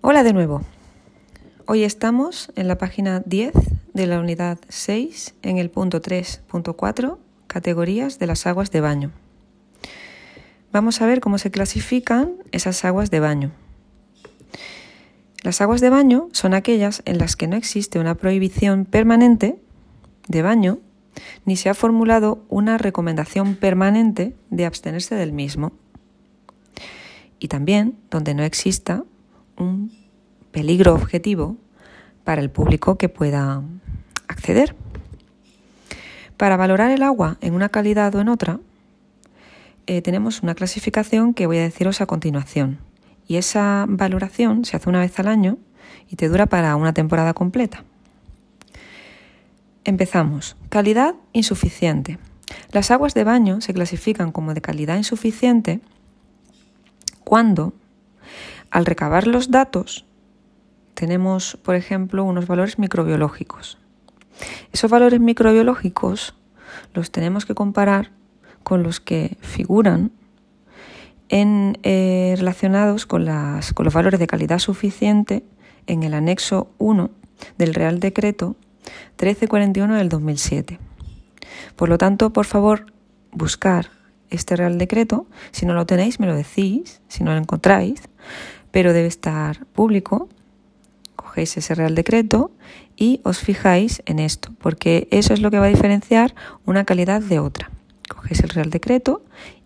Hola de nuevo. Hoy estamos en la página 10 de la unidad 6 en el punto 3.4, categorías de las aguas de baño. Vamos a ver cómo se clasifican esas aguas de baño. Las aguas de baño son aquellas en las que no existe una prohibición permanente de baño ni se ha formulado una recomendación permanente de abstenerse del mismo. Y también donde no exista un peligro objetivo para el público que pueda acceder. Para valorar el agua en una calidad o en otra, eh, tenemos una clasificación que voy a deciros a continuación. Y esa valoración se hace una vez al año y te dura para una temporada completa. Empezamos. Calidad insuficiente. Las aguas de baño se clasifican como de calidad insuficiente cuando, al recabar los datos, tenemos, por ejemplo, unos valores microbiológicos. Esos valores microbiológicos los tenemos que comparar con los que figuran en, eh, relacionados con, con los valores de calidad suficiente en el anexo 1 del Real Decreto 1341 del 2007. Por lo tanto, por favor, buscar este Real Decreto. Si no lo tenéis, me lo decís, si no lo encontráis, pero debe estar público. Cogéis ese Real Decreto y os fijáis en esto, porque eso es lo que va a diferenciar una calidad de otra. Cogéis el Real Decreto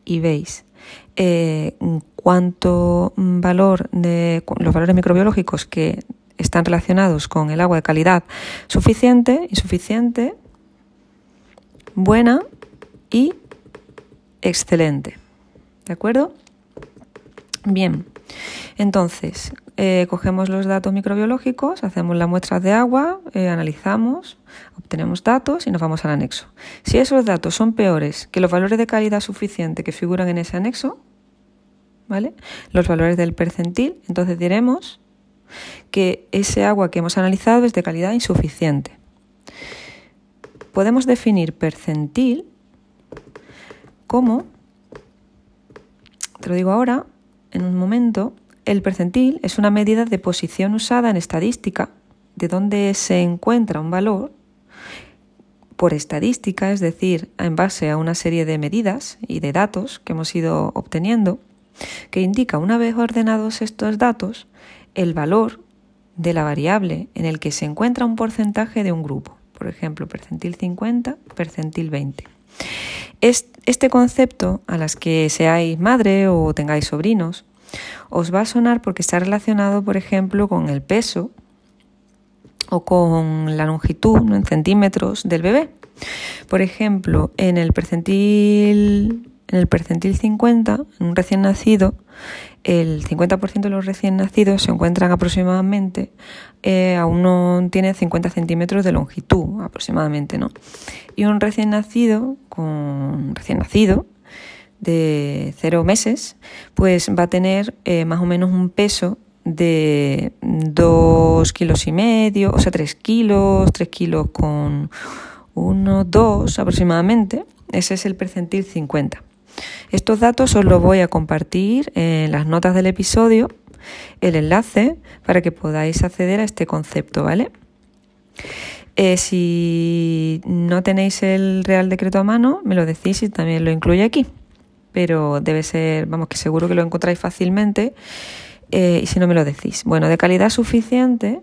y veis eh, cuánto valor de los valores microbiológicos que están relacionados con el agua de calidad suficiente, insuficiente, buena y excelente. ¿De acuerdo? Bien, entonces eh, cogemos los datos microbiológicos, hacemos las muestras de agua, eh, analizamos, obtenemos datos y nos vamos al anexo. Si esos datos son peores que los valores de calidad suficiente que figuran en ese anexo, ¿vale? Los valores del percentil, entonces diremos que ese agua que hemos analizado es de calidad insuficiente. Podemos definir percentil como, te lo digo ahora, en un momento, el percentil es una medida de posición usada en estadística, de donde se encuentra un valor por estadística, es decir, en base a una serie de medidas y de datos que hemos ido obteniendo, que indica, una vez ordenados estos datos, el valor de la variable en el que se encuentra un porcentaje de un grupo, por ejemplo, percentil 50, percentil 20. Este concepto, a las que seáis madre o tengáis sobrinos, os va a sonar porque está relacionado, por ejemplo, con el peso o con la longitud en centímetros del bebé. Por ejemplo, en el percentil en el percentil 50, en un recién nacido, el 50% de los recién nacidos se encuentran aproximadamente, eh, aún no tiene 50 centímetros de longitud aproximadamente, ¿no? Y un recién nacido, con recién nacido, de cero meses, pues va a tener eh, más o menos un peso de 2 kilos y medio, o sea, 3 kilos, 3 kilos con 1, 2 aproximadamente. Ese es el percentil 50. Estos datos os los voy a compartir en las notas del episodio, el enlace para que podáis acceder a este concepto, ¿vale? Eh, si no tenéis el Real Decreto a mano, me lo decís y también lo incluye aquí. Pero debe ser, vamos, que seguro que lo encontráis fácilmente. Eh, y si no me lo decís. Bueno, de calidad suficiente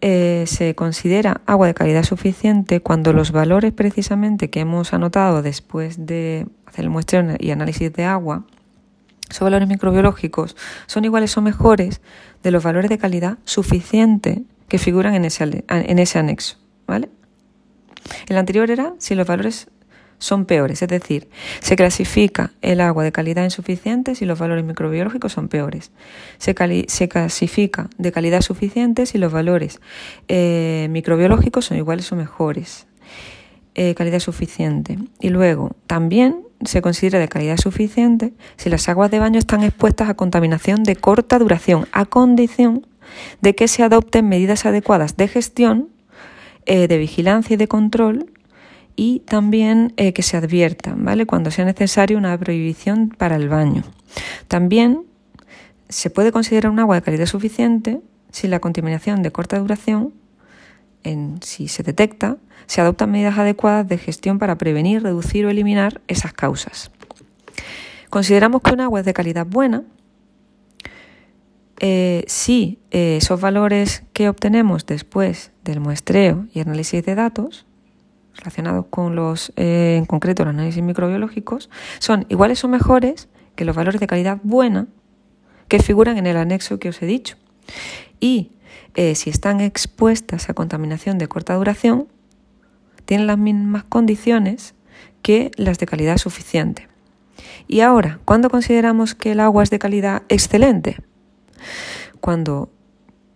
eh, se considera agua de calidad suficiente cuando los valores precisamente que hemos anotado después de hacer el muestreo y análisis de agua, esos valores microbiológicos son iguales o mejores de los valores de calidad suficiente que figuran en ese, en ese anexo. ¿vale? El anterior era si los valores son peores, es decir, se clasifica el agua de calidad insuficiente si los valores microbiológicos son peores. Se, clasifica de calidad suficiente si los valores eh, microbiológicos son iguales o mejores. Eh, calidad suficiente. Y luego, también se considera de calidad suficiente si las aguas de baño están expuestas a contaminación de corta duración, a condición de que se adopten medidas adecuadas de gestión, eh, de vigilancia y de control y también eh, que se advierta, ¿vale? Cuando sea necesario una prohibición para el baño. También se puede considerar un agua de calidad suficiente si la contaminación de corta duración, en, si se detecta, se adoptan medidas adecuadas de gestión para prevenir, reducir o eliminar esas causas. Consideramos que un agua es de calidad buena eh, si eh, esos valores que obtenemos después del muestreo y análisis de datos relacionados con los, eh, en concreto, los análisis microbiológicos, son iguales o mejores que los valores de calidad buena que figuran en el anexo que os he dicho. Y si están expuestas a contaminación de corta duración, tienen las mismas condiciones que las de calidad suficiente. Y ahora, ¿cuándo consideramos que el agua es de calidad excelente? Cuando,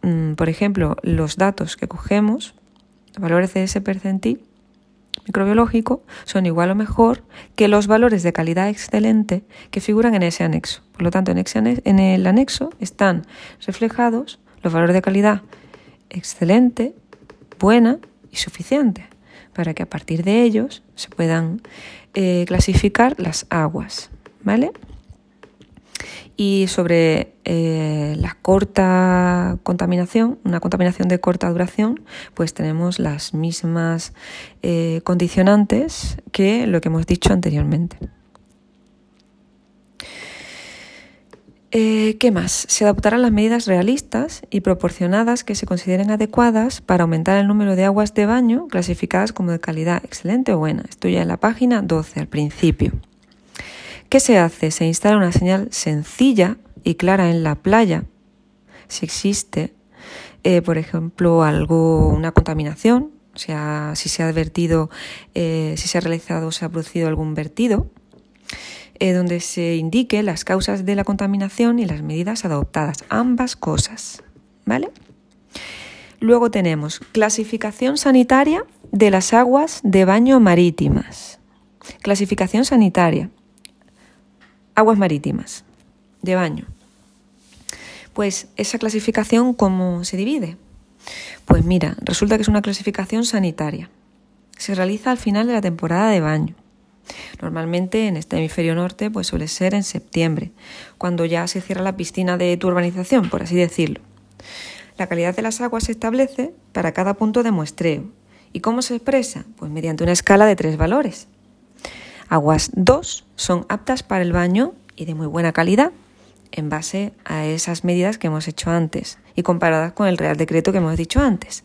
mm, por ejemplo, los datos que cogemos, valores de ese percentil microbiológico, son igual o mejor que los valores de calidad excelente que figuran en ese anexo. Por lo tanto, en, el anexo están reflejados los valores de calidad excelente, buena y suficiente, para que a partir de ellos se puedan eh, clasificar las aguas. ¿Vale? Y sobre eh, la corta contaminación, una contaminación de corta duración, pues tenemos las mismas eh, condicionantes que lo que hemos dicho anteriormente. Eh, ¿Qué más? Se adoptarán las medidas realistas y proporcionadas que se consideren adecuadas para aumentar el número de aguas de baño clasificadas como de calidad excelente o buena. Estoy ya en la página 12 al principio. ¿Qué se hace? Se instala una señal sencilla y clara en la playa, si existe, eh, por ejemplo, algo, una contaminación, o sea, si se ha advertido, eh, si se ha realizado o se ha producido algún vertido, eh, donde se indique las causas de la contaminación y las medidas adoptadas, ambas cosas, ¿vale? Luego tenemos clasificación sanitaria de las aguas de baño marítimas. Clasificación sanitaria. Aguas marítimas de baño. Pues esa clasificación, ¿cómo se divide? Pues mira, resulta que es una clasificación sanitaria. Se realiza al final de la temporada de baño. Normalmente en este hemisferio norte pues suele ser en septiembre, cuando ya se cierra la piscina de tu urbanización, por así decirlo. La calidad de las aguas se establece para cada punto de muestreo. ¿Y cómo se expresa? Pues mediante una escala de tres valores. Aguas 2 son aptas para el baño y de muy buena calidad en base a esas medidas que hemos hecho antes y comparadas con el Real Decreto que hemos dicho antes.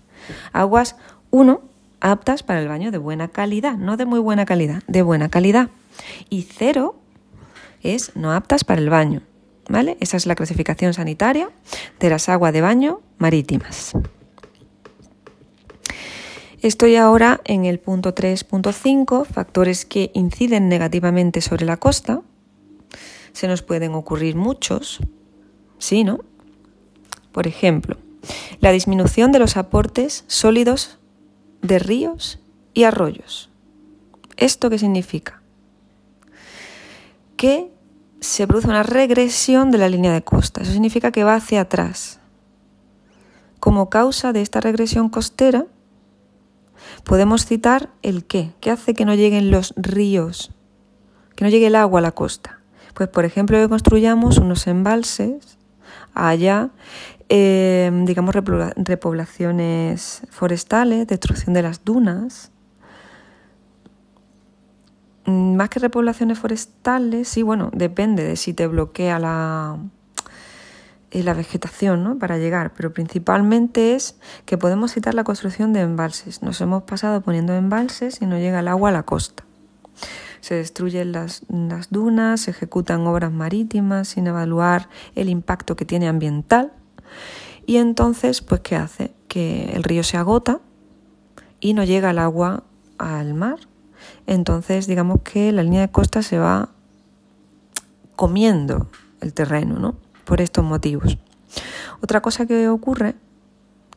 Aguas 1 aptas para el baño de buena calidad, no de muy buena calidad, de buena calidad. Y 0 es no aptas para el baño. ¿Vale? Esa es la clasificación sanitaria de las aguas de baño marítimas. Estoy ahora en el punto 3.5, factores que inciden negativamente sobre la costa. Se nos pueden ocurrir muchos, ¿sí, no? Por ejemplo, la disminución de los aportes sólidos de ríos y arroyos. ¿Esto qué significa? Que se produce una regresión de la línea de costa. Eso significa que va hacia atrás. Como causa de esta regresión costera, Podemos citar el qué, qué hace que no lleguen los ríos, que no llegue el agua a la costa. Pues por ejemplo construyamos unos embalses allá, em, digamos repoblaciones forestales, destrucción de las dunas. Mm, más que repoblaciones forestales, sí, bueno, depende de si te bloquea la, la vegetación ¿no? para llegar, pero principalmente es que podemos citar la construcción de embalses. Nos hemos pasado poniendo embalses y no llega el agua a la costa. Se destruyen las, las dunas, se ejecutan obras marítimas sin evaluar el impacto que tiene ambiental. Y entonces, pues, ¿qué hace? Que el río se agota y no llega el agua al mar. Entonces, digamos que la línea de costa se va comiendo el terreno, ¿no? por estos motivos. Otra cosa que ocurre,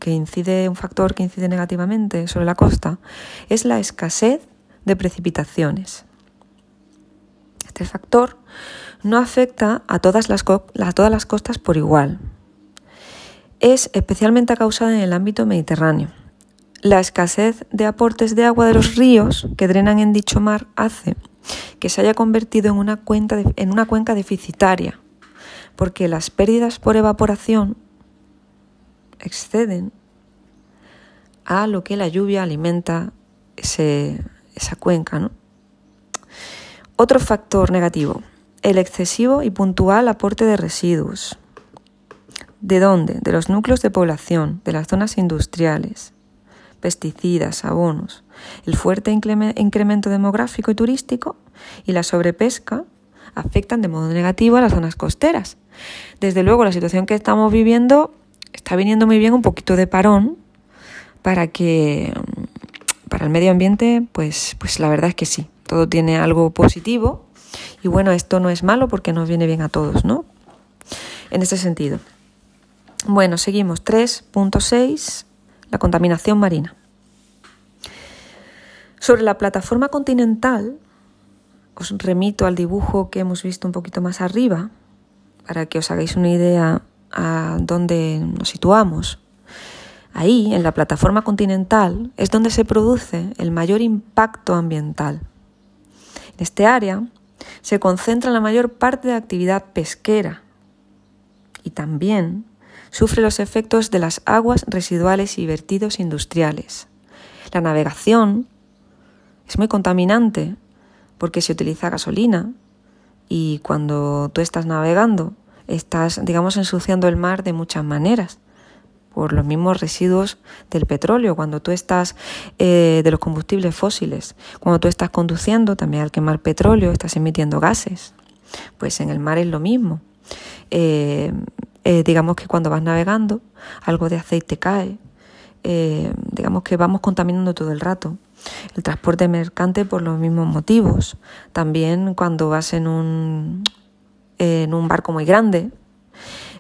que incide, un factor que incide negativamente sobre la costa, es la escasez de precipitaciones. Este factor no afecta a todas las, a todas las costas por igual. Es especialmente causada en el ámbito mediterráneo. La escasez de aportes de agua de los ríos que drenan en dicho mar hace que se haya convertido en una, en una cuenca deficitaria porque las pérdidas por evaporación exceden a lo que la lluvia alimenta esa cuenca. Otro factor negativo, el excesivo y puntual aporte de residuos. ¿De dónde? De los núcleos de población, de las zonas industriales, pesticidas, abonos, el fuerte incremento demográfico y turístico y la sobrepesca afectan de modo negativo a las zonas costeras. Desde luego, la situación que estamos viviendo está viniendo muy bien un poquito de parón para que para el medio ambiente, pues, pues la verdad es que sí, todo tiene algo positivo y bueno, esto no es malo porque nos viene bien a todos, ¿no? En ese sentido. Bueno, seguimos. 3.6, la contaminación marina. Sobre la plataforma continental, os remito al dibujo que hemos visto un poquito más arriba, para que os hagáis una idea a dónde nos situamos. Ahí, en la plataforma continental, es donde se produce el mayor impacto ambiental. En este área se concentra la mayor parte de actividad pesquera y también sufre los efectos de las aguas residuales y vertidos industriales. La navegación es muy contaminante porque se utiliza gasolina y cuando tú estás navegando estás, digamos, ensuciando el mar de muchas maneras por los mismos residuos del petróleo, cuando tú estás eh, de los combustibles fósiles, cuando tú estás conduciendo también al quemar petróleo estás emitiendo gases, pues en el mar es lo mismo. Eh, eh, digamos que cuando vas navegando, algo de aceite cae, eh, digamos que vamos contaminando todo el rato. El transporte mercante por los mismos motivos. También cuando vas en un, en un barco muy grande,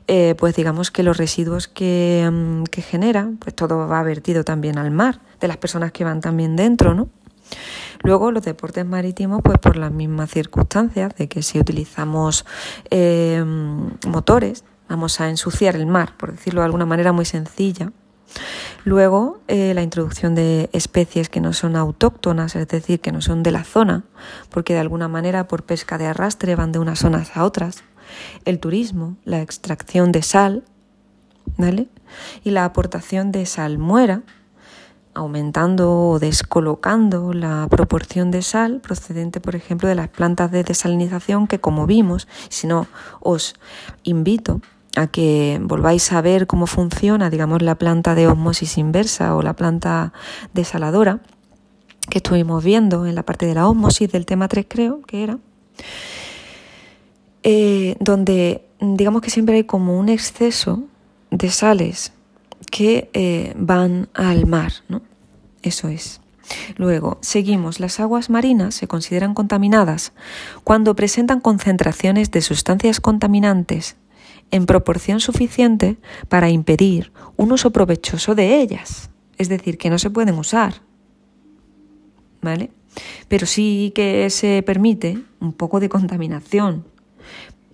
eh, pues digamos que los residuos que, mm, que genera, pues todo va vertido también al mar, de las personas que van también dentro, ¿no? Luego los deportes marítimos, pues por las mismas circunstancias de que si utilizamos motores, Vamos a ensuciar el mar, por decirlo de alguna manera muy sencilla. Luego, eh, la introducción de especies que no son autóctonas, es decir, que no son de la zona, porque de alguna manera por pesca de arrastre van de unas zonas a otras. El turismo, la extracción de sal, ¿vale? Y la aportación de salmuera, aumentando o descolocando la proporción de sal procedente, por ejemplo, de las plantas de desalinización que, como vimos, si no, os invito a que volváis a ver cómo funciona, digamos, la planta de osmosis inversa o la planta desaladora que estuvimos viendo en la parte de la osmosis del tema 3, creo que era, eh, donde digamos que siempre hay como un exceso de sales que eh, van al mar, ¿no? Eso es. Luego, seguimos. Las aguas marinas se consideran contaminadas cuando presentan concentraciones de sustancias contaminantes en proporción suficiente para impedir un uso provechoso de ellas. Es decir, que no se pueden usar. ¿Vale? Pero sí que se permite un poco de contaminación.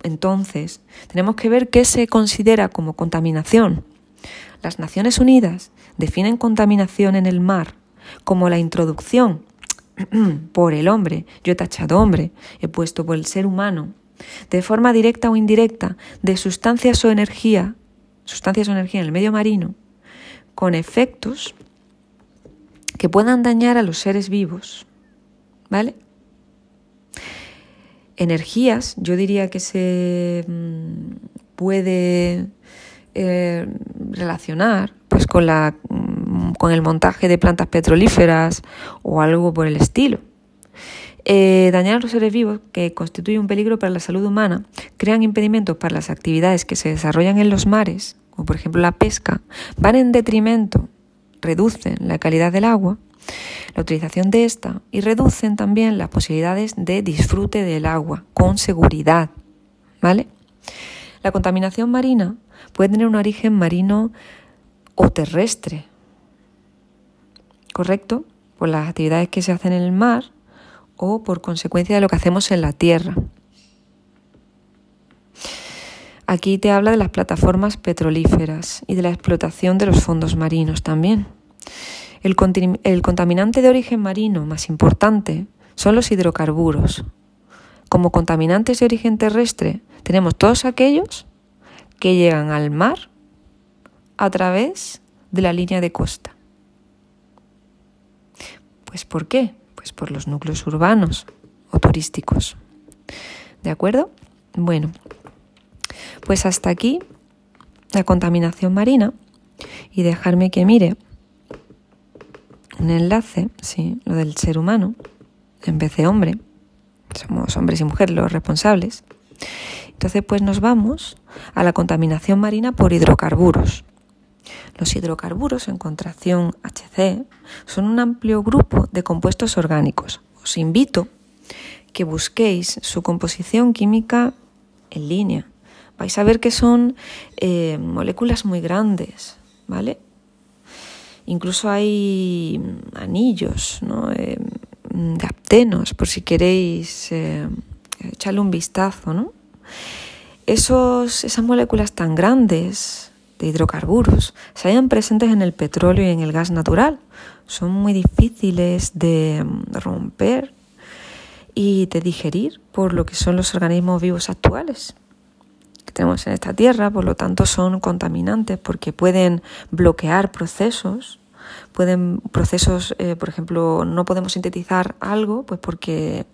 Entonces, tenemos que ver qué se considera como contaminación. Las Naciones Unidas definen contaminación en el mar como la introducción por el hombre, yo he tachado hombre, he puesto por el ser humano, de forma directa o indirecta, de sustancias o energía, sustancias o energía en el medio marino, con efectos que puedan dañar a los seres vivos. ¿Vale? Energías, yo diría que se mm, puede eh, relacionar pues con la mm, con el montaje de plantas petrolíferas o algo por el estilo. Eh, dañar a los seres vivos, que constituye un peligro para la salud humana, crean impedimentos para las actividades que se desarrollan en los mares, como por ejemplo la pesca, van en detrimento, reducen la calidad del agua, la utilización de esta y reducen también las posibilidades de disfrute del agua con seguridad. ¿Vale? La contaminación marina puede tener un origen marino o terrestre, ¿correcto? Por las actividades que se hacen en el mar o por consecuencia de lo que hacemos en la tierra. Aquí te habla de las plataformas petrolíferas y de la explotación de los fondos marinos también. El, contaminante de origen marino más importante son los hidrocarburos. Como contaminantes de origen terrestre tenemos todos aquellos que llegan al mar a través de la línea de costa. Pues ¿por qué? Pues por los núcleos urbanos o turísticos. ¿De acuerdo? Bueno, pues hasta aquí la contaminación marina y dejarme que mire un enlace, sí, lo del ser humano, en vez de hombre. Somos hombres y mujeres los responsables. Entonces, pues nos vamos a la contaminación marina por hidrocarburos. Los hidrocarburos, en contracción HC, son un amplio grupo de compuestos orgánicos. Os invito que busquéis su composición química en línea. Vais a ver que son eh, moléculas muy grandes, ¿vale? Incluso hay anillos, ¿no? Eh, aptenos, por si queréis eh, echarle un vistazo, ¿no? Esos, esas moléculas tan grandes de hidrocarburos se hallan presentes en el petróleo y en el gas natural. Son muy difíciles de mm, romper y de digerir por lo que son los organismos vivos actuales que tenemos en esta Tierra, por lo tanto son contaminantes porque pueden bloquear procesos pueden procesos, eh, por ejemplo, no podemos sintetizar algo, pues porque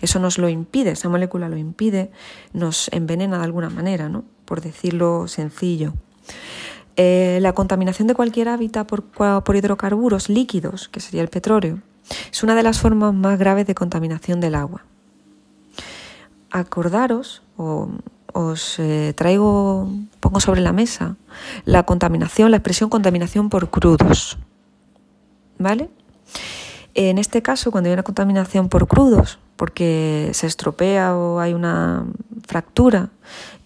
eso nos lo impide, esa molécula lo impide, nos envenena de alguna manera, ¿no? Por decirlo sencillo. Eh, la contaminación de cualquier hábitat por, hidrocarburos líquidos, que sería el petróleo, es una de las formas más graves de contaminación del agua. Acordaros, o os eh, traigo, pongo sobre la mesa, la contaminación, la expresión contaminación por crudos. ¿vale? En este caso, cuando hay una contaminación por crudos, porque se estropea o hay una fractura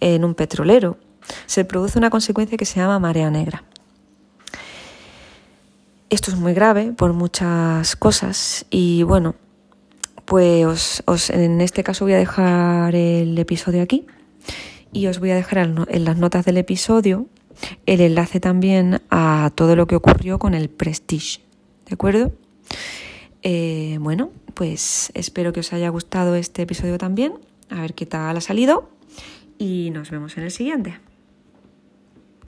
en un petrolero, se produce una consecuencia que se llama marea negra. Esto es muy grave por muchas cosas y bueno, pues en este caso voy a dejar el episodio aquí y os voy a dejar en las notas del episodio el enlace también a todo lo que ocurrió con el Prestige. ¿De acuerdo? Eh, bueno, pues espero que os haya gustado este episodio también. A ver qué tal ha salido. Y nos vemos en el siguiente.